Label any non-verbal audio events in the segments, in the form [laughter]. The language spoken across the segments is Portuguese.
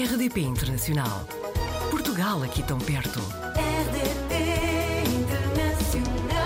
RDP Internacional. Portugal aqui tão perto. RDP Internacional.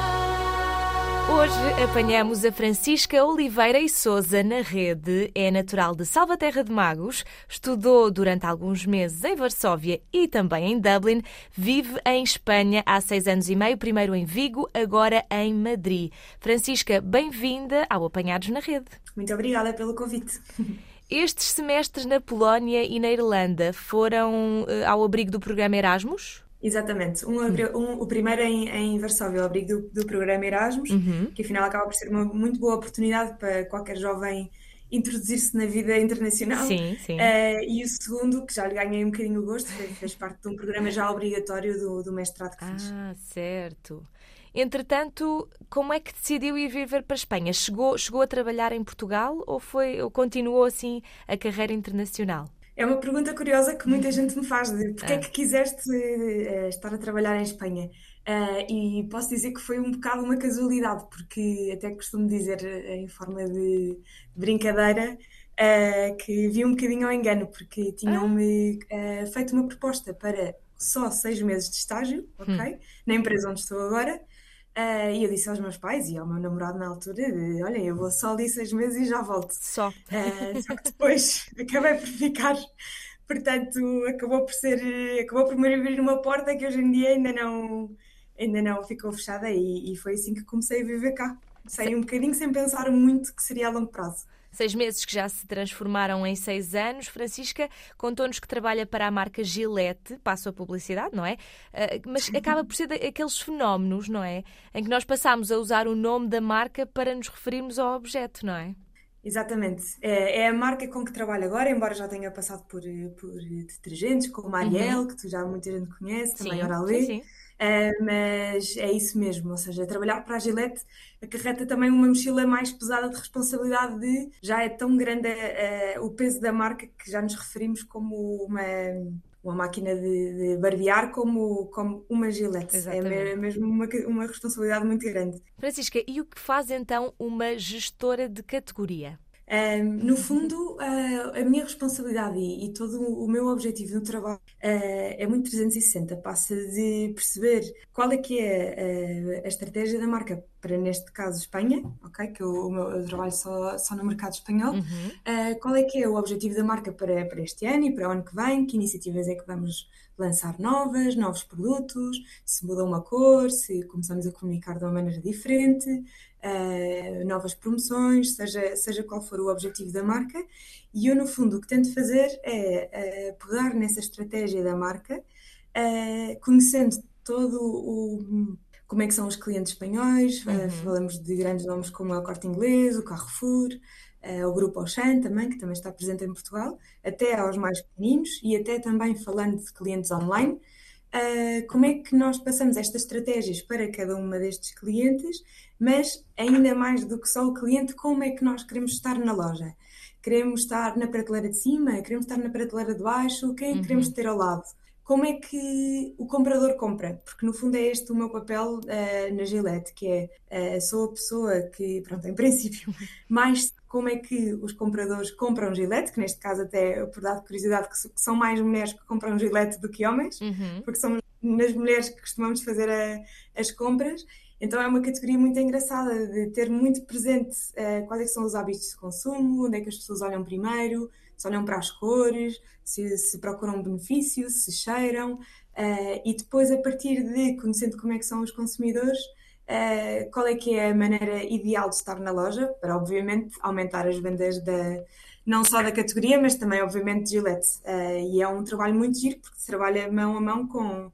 Hoje apanhamos a Francisca Oliveira e Souza na rede. É natural de Salvaterra de Magos, estudou durante alguns meses em Varsóvia e também em Dublin, vive em Espanha há seis anos e meio, primeiro em Vigo, agora em Madrid. Francisca, bem-vinda ao Apanhados na Rede. Muito obrigada pelo convite. [laughs] Estes semestres na Polónia e na Irlanda foram eh, ao abrigo do programa Erasmus? Exatamente. Um, um- o primeiro em, em Varsóvia, ao abrigo do, do programa Erasmus, Uhum. que afinal acaba por ser uma muito boa oportunidade para qualquer jovem introduzir-se na vida internacional. Sim, sim. Eh, e o segundo, que já lhe ganhei um bocadinho o gosto, fez parte de um programa já obrigatório do, do mestrado que fiz. Ah, certo. Entretanto, como é que decidiu ir viver para a Espanha? Chegou, chegou a trabalhar em Portugal ou foi ou continuou assim a carreira internacional? É uma pergunta curiosa que muita gente me faz de porque é Ah. que quiseste eh, estar a trabalhar em Espanha? Ah, e posso dizer que foi um bocado uma casualidade, porque até costumo dizer eh, em forma de brincadeira ah, que vi um bocadinho ao engano, porque tinham-me ah, feito uma proposta para só seis meses de estágio, ok? Na empresa onde estou agora. Ah, e eu disse aos meus pais e ao meu namorado na altura: de, Olha, eu vou só ali seis meses e já volto. Só. Uh, só que depois [laughs] acabei por ficar, portanto, acabou por ser, eh, acabou por me abrir uma porta que hoje em dia ainda não, ainda não ficou fechada e, e foi assim que comecei a viver cá. Saí um bocadinho sem pensar muito que seria a longo prazo. Seis meses que já se transformaram em seis anos. Francisca contou-nos que trabalha para a marca Gillette, passo a publicidade, não é? Ah, Mas acaba por ser daqueles fenómenos, não é? Em que nós passamos a usar o nome da marca para nos referirmos ao objeto, não é? Exatamente. É, é a marca com que trabalho agora, embora já tenha passado por, por detergentes como a Ariel, que tu já muita gente conhece, também Oral-B. sim, sim. Uh, mas é isso mesmo, ou seja, trabalhar para a Gillette acarreta também uma mochila mais pesada de responsabilidade de já é tão grande uh, o peso da marca que já nos referimos como uma, uma máquina de, de barbear como, como uma Gillette. É Exatamente. me- mesmo uma, uma responsabilidade muito grande. Francisca, e o que faz então uma gestora de categoria? Um, no fundo, uh, a minha responsabilidade e, e todo o meu objetivo no trabalho uh, é muito 360. Passa de perceber qual é que é uh, a estratégia da marca para, neste caso, Espanha, ok? Que eu, o meu- eu trabalho só, só no mercado espanhol. Uh, qual é que é o objetivo da marca para, para este ano e para o ano que vem? Que iniciativas é que vamos lançar novas, novos produtos? Se mudou uma cor, se começamos a comunicar de uma maneira diferente? Uh, novas promoções, seja, seja qual for o objetivo da marca. E eu, no fundo, o que tento fazer é uh, pegar nessa estratégia da marca, uh, conhecendo todo o. Como é que são os clientes espanhóis, uh, falamos de grandes nomes como o Corte Inglês, o Carrefour, uh, o Grupo Auchan também, que também está presente em Portugal, até aos mais pequeninos e até também falando de clientes online. Uh, como é que nós passamos estas estratégias para cada uma destes clientes, mas ainda mais do que só o cliente, como é que nós queremos estar na loja? Queremos estar na prateleira de cima? Queremos estar na prateleira de baixo? Quem é que queremos ter ao lado? Como é que o comprador compra? Porque no fundo é este o meu papel uh, na Gillette, que é uh, sou a pessoa que, pronto, em [laughs] princípio, mais como é que os compradores compram Gillette, que neste caso até por dar curiosidade que, são mais mulheres que compram Gillette do que homens, Uhum. porque somos nas mulheres que costumamos fazer a- as compras. Então é uma categoria muito engraçada de ter muito presente eh, quais é são os hábitos de consumo, onde é que as pessoas olham primeiro, se olham para as cores, se, se procuram benefício, se cheiram, eh, e depois a partir de conhecendo como é que são os consumidores, eh, qual é que é a maneira ideal de estar na loja, para obviamente aumentar as vendas da, não só da categoria, mas também obviamente de Gillette. Eh, e é um trabalho muito giro, porque se trabalha mão a mão com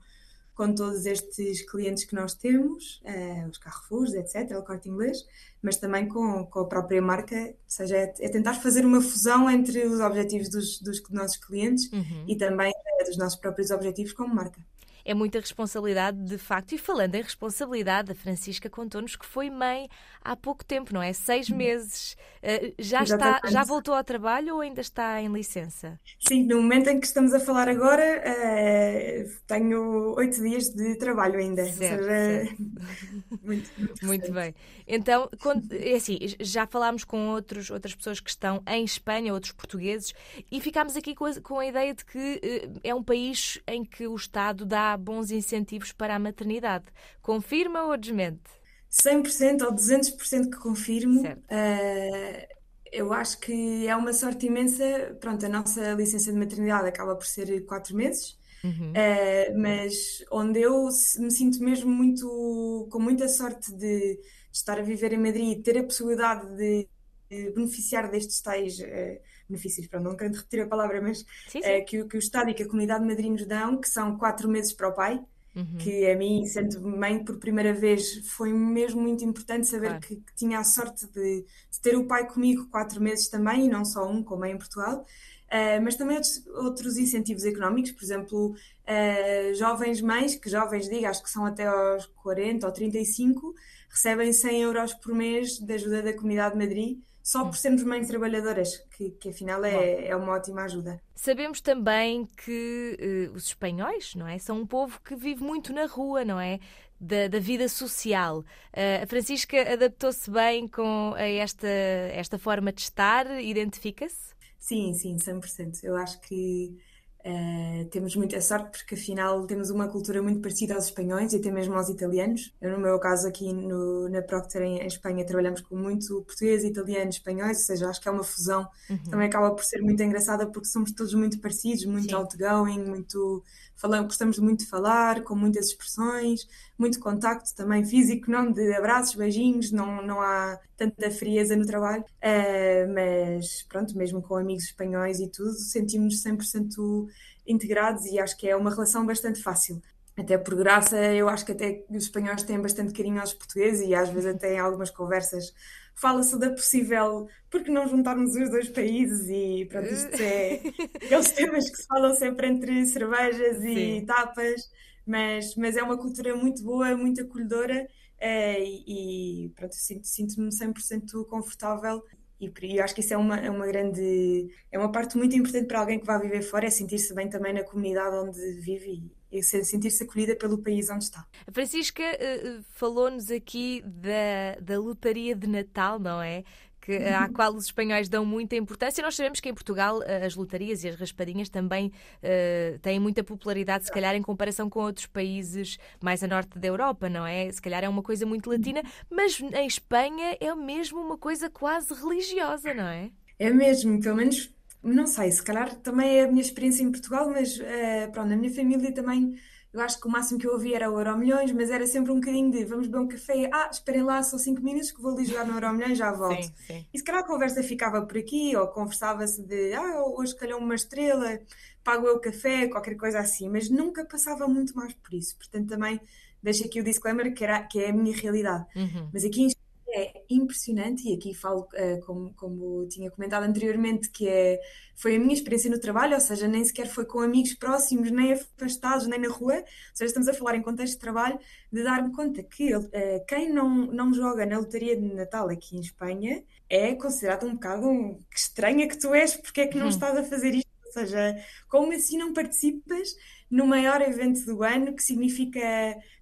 com todos estes clientes que nós temos, eh, os Carrefours, etc., o Corte Inglês, mas também com, com a própria marca, ou seja, é, é tentar fazer uma fusão entre os objetivos dos, dos nossos clientes Uhum. e também dos nossos próprios objetivos como marca. É muita responsabilidade, de facto. E falando em responsabilidade, a Francisca contou-nos que foi mãe há pouco tempo, não é? Seis meses. Uh, já, está, já voltou ao trabalho ou ainda está em licença? Sim, no momento em que estamos a falar agora, uh, tenho oito dias de trabalho ainda. Certo, seja, [laughs] muito, muito, [laughs] muito bem. Então, quando, é assim, já falámos com outros, outras pessoas que estão em Espanha, outros portugueses, e ficámos aqui com a, com a ideia de que uh, é um país em que o Estado dá bons incentivos para a maternidade. Confirma ou desmente? 100% ou 200% que confirmo. Uh, eu acho que é uma sorte imensa. Pronto, a nossa licença de maternidade acaba por ser quatro meses. Uhum. Uh, mas onde eu me sinto mesmo muito com muita sorte de, estar a viver em Madrid e ter a possibilidade de, de beneficiar destes tais uh, benefícios, para não querendo repetir a palavra, mas sim, sim. Uh, que, que, o Estado e que a comunidade de Madrid nos dão, que são quatro meses para o pai, Uhum. que a mim, sendo mãe por primeira vez, foi mesmo muito importante saber claro. que, que, tinha a sorte de, de, ter o pai comigo quatro meses também, e não só um, como é em Portugal. Uh, mas também outros, outros, incentivos económicos, por exemplo, uh, jovens mães, que jovens digo, acho que são até aos 40 ou 35, recebem 100 euros por mês de ajuda da Comunidade de Madrid, só por sermos mães trabalhadoras, que, que afinal é, é uma ótima ajuda. Sabemos também que uh, os espanhóis, não é? São um povo que vive muito na rua, não é? Da, da vida social. Uh, a Francisca adaptou-se bem com esta, esta forma de estar? Identifica-se? Sim, sim, 100%. Eu acho que Uh, temos muita sorte porque afinal temos uma cultura muito parecida aos espanhóis e até mesmo aos italianos. Eu, no meu caso aqui no, na Procter em, em, Espanha trabalhamos com muito português, italiano, espanhóis, ou seja, acho que é uma fusão. Uhum. Também acaba por ser muito engraçada porque somos todos muito parecidos, muito Sim. outgoing, muito falamos, gostamos muito de falar, com muitas expressões, muito contacto também físico, não de abraços, beijinhos, não, não há tanta frieza no trabalho, uh, mas pronto, mesmo com amigos espanhóis e tudo, sentimos-nos 100% integrados e acho que é uma relação bastante fácil. Até por graça, eu acho que até os espanhóis têm bastante carinho aos portugueses e às vezes até em algumas conversas fala-se da possível, porque não juntarmos os dois países e pronto, isto é [laughs] aqueles temas que se falam sempre entre cervejas Sim. e tapas, mas, mas é uma cultura muito boa, muito acolhedora e, e pronto, sinto-me sinto 100% confortável e, e acho que isso é uma, é uma grande, é uma parte muito importante para alguém que vai viver fora, é sentir-se bem também na comunidade onde vive e, e sentir-se acolhida pelo país onde está. A Francisca uh, falou-nos aqui da, da lotaria de Natal, não é? Que, à uhum. qual os espanhóis dão muita importância. Nós sabemos que em Portugal as lotarias e as raspadinhas também uh, têm muita popularidade, se calhar em comparação com outros países mais a norte da Europa, não é? Se calhar é uma coisa muito latina, mas em Espanha é mesmo uma coisa quase religiosa, não é? É mesmo, pelo menos não sei, se calhar também é a minha experiência em Portugal, mas uh, pronto, na minha família também eu acho que o máximo que eu ouvia era o Euro Milhões, mas era sempre um bocadinho de vamos beber um café, ah, esperem lá só 5 minutos que vou ali jogar no Euro Milhões, já volto. Sim, sim. E se calhar a conversa ficava por aqui, ou conversava-se de ah, hoje calhou uma estrela, pago eu o café, qualquer coisa assim, mas nunca passava muito mais por isso. Portanto, também deixo aqui o disclaimer que, era, que é a minha realidade. Uhum. Mas aqui em é impressionante, e aqui falo, uh, como, como tinha comentado anteriormente, que é, foi a minha experiência no trabalho, ou seja, nem sequer foi com amigos próximos, nem afastados, nem na rua, ou seja, estamos a falar em contexto de trabalho, de dar-me conta que uh, quem não, não joga na lotaria de Natal aqui em Espanha é considerado um bocado um, que estranha que tu és, porque é que não uhum. estás a fazer isto? Ou seja, como assim não participas no maior evento do ano, que significa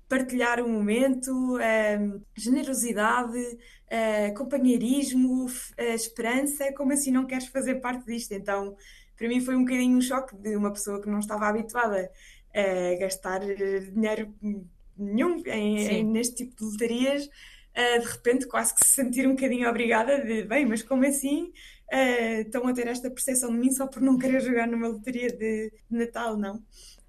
partilhar um momento, uh, generosidade, uh, companheirismo, uh, esperança, como assim não queres fazer parte disto? Então, para mim foi um bocadinho um choque de uma pessoa que não estava habituada a gastar dinheiro nenhum em, em, neste tipo de lotarias, de repente quase que se sentir um bocadinho obrigada de, bem, mas como assim estão a ter esta percepção de mim só por não querer jogar numa lotaria de, de Natal, não?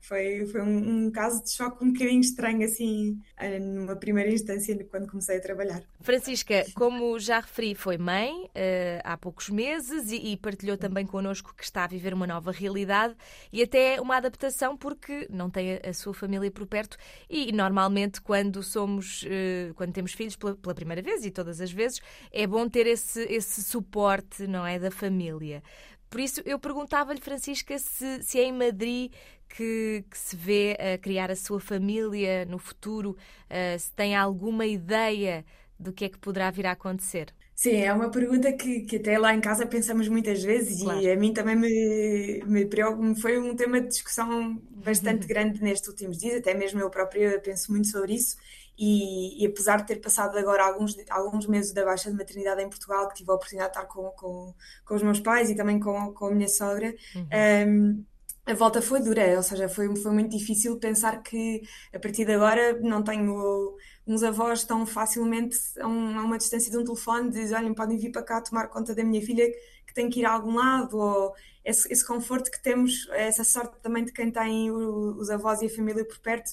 Foi, foi um, um, caso de choque um bocadinho estranho, assim, eh, numa primeira instância, quando comecei a trabalhar. Francisca, como já referi, foi mãe uh, há poucos meses e, e, partilhou também connosco que está a viver uma nova realidade e até uma adaptação porque não tem a, a sua família por perto e normalmente quando somos, uh, quando temos filhos pela, pela, primeira vez e todas as vezes, é bom ter esse, esse suporte, não é, da família. Por isso, eu perguntava-lhe, Francisca, se, se é em Madrid que, que, se vê a criar a sua família no futuro, uh, se tem alguma ideia do que é que poderá vir a acontecer. Sim, é uma pergunta que, que até lá em casa pensamos muitas vezes claro. e a mim também me, me preocupa, foi um tema de discussão bastante uhum. grande nestes últimos dias, até mesmo eu própria penso muito sobre isso e, e, apesar de ter passado agora alguns, alguns meses da baixa de maternidade em Portugal, que tive a oportunidade de estar com, com, com os meus pais e também com, com a minha sogra, uhum. um, a volta foi dura, ou seja, foi, foi muito difícil pensar que a partir de agora não tenho uns avós tão facilmente a, um, a uma distância de um telefone, de olhem, podem vir para cá tomar conta da minha filha que tem que ir a algum lado, ou esse, esse conforto que temos, essa sorte também de quem tem o, os avós e a família por perto,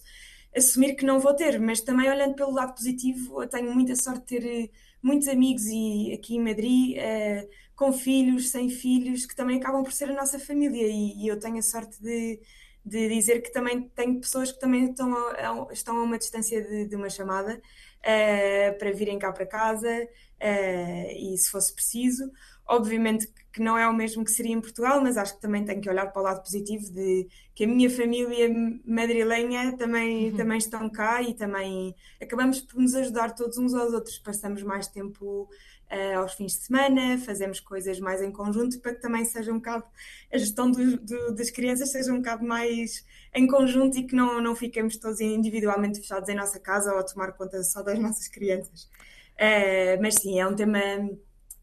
assumir que não vou ter, mas também olhando pelo lado positivo, eu tenho muita sorte de ter eh, muitos amigos e aqui em Madrid. Uh, com filhos, sem filhos, que também acabam por ser a nossa família. E, e eu tenho a sorte de, de, dizer que também tenho pessoas que também estão a, estão a uma distância de, de uma chamada uh, para virem cá para casa uh, e se fosse preciso. Obviamente que não é o mesmo que seria em Portugal, mas acho que também tenho que olhar para o lado positivo de que a minha família madrilenha também, uhum. também estão cá e também acabamos por nos ajudar todos uns aos outros, passamos mais tempo uh, aos fins de semana, fazemos coisas mais em conjunto para que também seja um bocado a gestão do, do, das crianças seja um bocado mais em conjunto e que não, não fiquemos todos individualmente fechados em nossa casa ou a tomar conta só das [laughs] nossas crianças. Uh, mas sim, é um tema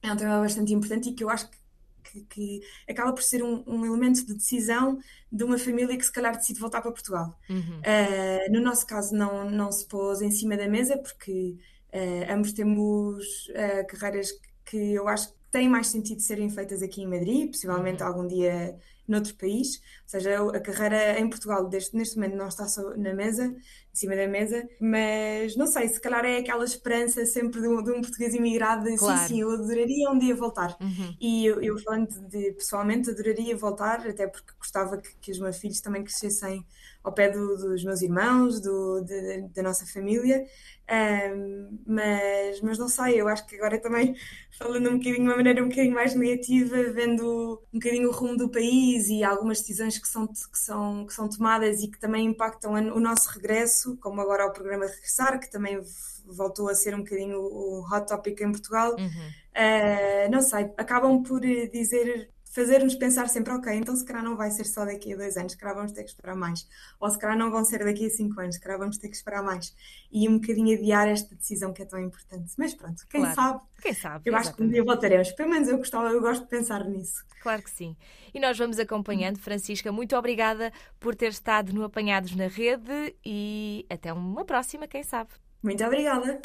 é um tema bastante importante e que eu acho que que, que, acaba por ser um, um, elemento de decisão de uma família que se calhar decide voltar para Portugal. Uhum. Uh, no nosso caso não, não se pôs em cima da mesa porque Uh, ambos temos uh, carreiras que eu acho que têm mais sentido serem feitas aqui em Madrid, possivelmente uhum. algum dia noutro país. Ou seja, a carreira em Portugal deste, neste momento não está só na mesa, em cima da mesa, mas não sei, se calhar é aquela esperança sempre de um, de um português imigrado de claro. sim, sim, eu adoraria um dia voltar. Uhum. E eu, eu, falando de pessoalmente, adoraria voltar, até porque gostava que, que os meus filhos também crescessem ao pé do, dos meus irmãos, do, de, da nossa família. Um, mas, mas não sei, eu acho que agora também, [laughs] falando um bocadinho de uma maneira um bocadinho mais negativa, vendo um bocadinho o rumo do país e algumas decisões que são, que são, que são tomadas e que também impactam o nosso regresso, como agora o programa Regressar, que também voltou a ser um bocadinho o hot topic em Portugal. Uhum. Uh, não sei, acabam por dizer fazer-nos pensar sempre, ok, então se calhar não vai ser só daqui a dois anos, se calhar vamos ter que esperar mais. Ou se calhar não vão ser daqui a cinco anos, se calhar vamos ter que esperar mais. E um bocadinho adiar esta decisão que é tão importante. Mas pronto, quem claro. sabe? Quem sabe? Eu exatamente. acho que um dia voltaremos. Pelo menos eu, gostava, eu gosto de pensar nisso. Claro que sim. E nós vamos acompanhando. Francisca, muito obrigada por ter estado no Apanhados na Rede e até uma próxima, quem sabe. Muito obrigada.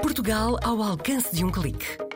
Portugal ao alcance de um clique